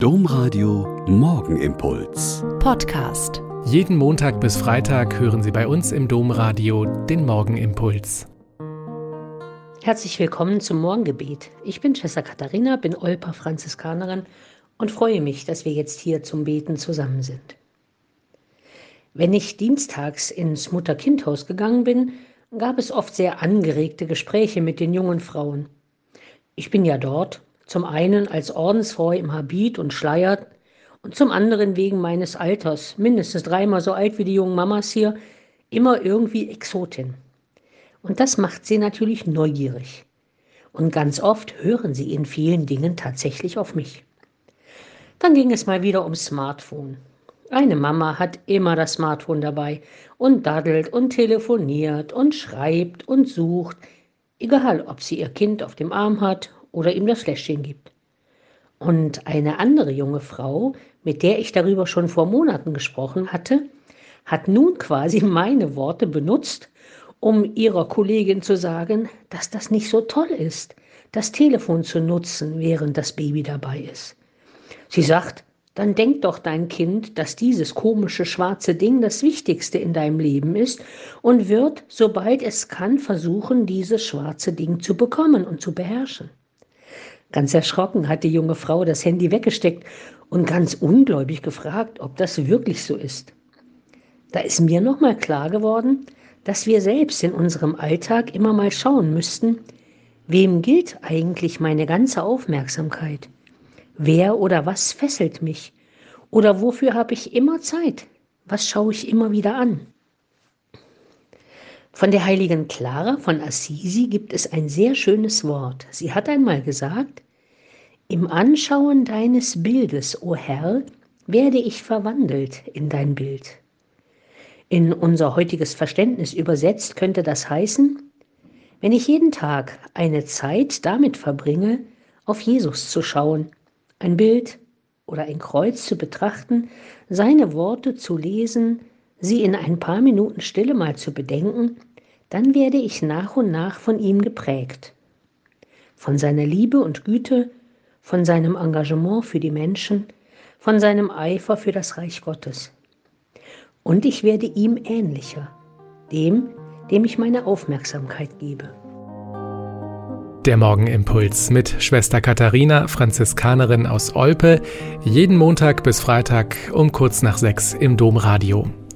Domradio Morgenimpuls. Podcast. Jeden Montag bis Freitag hören Sie bei uns im Domradio den Morgenimpuls. Herzlich willkommen zum Morgengebet. Ich bin Schwester Katharina, bin Olper Franziskanerin und freue mich, dass wir jetzt hier zum Beten zusammen sind. Wenn ich dienstags ins Mutter-Kind-Haus gegangen bin, gab es oft sehr angeregte Gespräche mit den jungen Frauen. Ich bin ja dort, zum einen als Ordensfrau im Habit und Schleier und zum anderen wegen meines Alters, mindestens dreimal so alt wie die jungen Mamas hier, immer irgendwie Exotin. Und das macht sie natürlich neugierig. Und ganz oft hören sie in vielen Dingen tatsächlich auf mich. Dann ging es mal wieder ums Smartphone. Eine Mama hat immer das Smartphone dabei und daddelt und telefoniert und schreibt und sucht, egal ob sie ihr Kind auf dem Arm hat oder ihm das Fläschchen gibt. Und eine andere junge Frau, mit der ich darüber schon vor Monaten gesprochen hatte, hat nun quasi meine Worte benutzt, um ihrer Kollegin zu sagen, dass das nicht so toll ist, das Telefon zu nutzen, während das Baby dabei ist. Sie sagt, dann denk doch dein Kind, dass dieses komische schwarze Ding das Wichtigste in deinem Leben ist und wird, sobald es kann, versuchen, dieses schwarze Ding zu bekommen und zu beherrschen. Ganz erschrocken hat die junge Frau das Handy weggesteckt und ganz ungläubig gefragt, ob das wirklich so ist. Da ist mir nochmal klar geworden, dass wir selbst in unserem Alltag immer mal schauen müssten, wem gilt eigentlich meine ganze Aufmerksamkeit? Wer oder was fesselt mich? Oder wofür habe ich immer Zeit? Was schaue ich immer wieder an? Von der heiligen Clara von Assisi gibt es ein sehr schönes Wort. Sie hat einmal gesagt, im Anschauen deines Bildes, o Herr, werde ich verwandelt in dein Bild. In unser heutiges Verständnis übersetzt könnte das heißen, wenn ich jeden Tag eine Zeit damit verbringe, auf Jesus zu schauen, ein Bild oder ein Kreuz zu betrachten, seine Worte zu lesen, sie in ein paar Minuten Stille mal zu bedenken, dann werde ich nach und nach von ihm geprägt. Von seiner Liebe und Güte, von seinem Engagement für die Menschen, von seinem Eifer für das Reich Gottes. Und ich werde ihm ähnlicher, dem, dem ich meine Aufmerksamkeit gebe. Der Morgenimpuls mit Schwester Katharina, Franziskanerin aus Olpe, jeden Montag bis Freitag um kurz nach sechs im Domradio.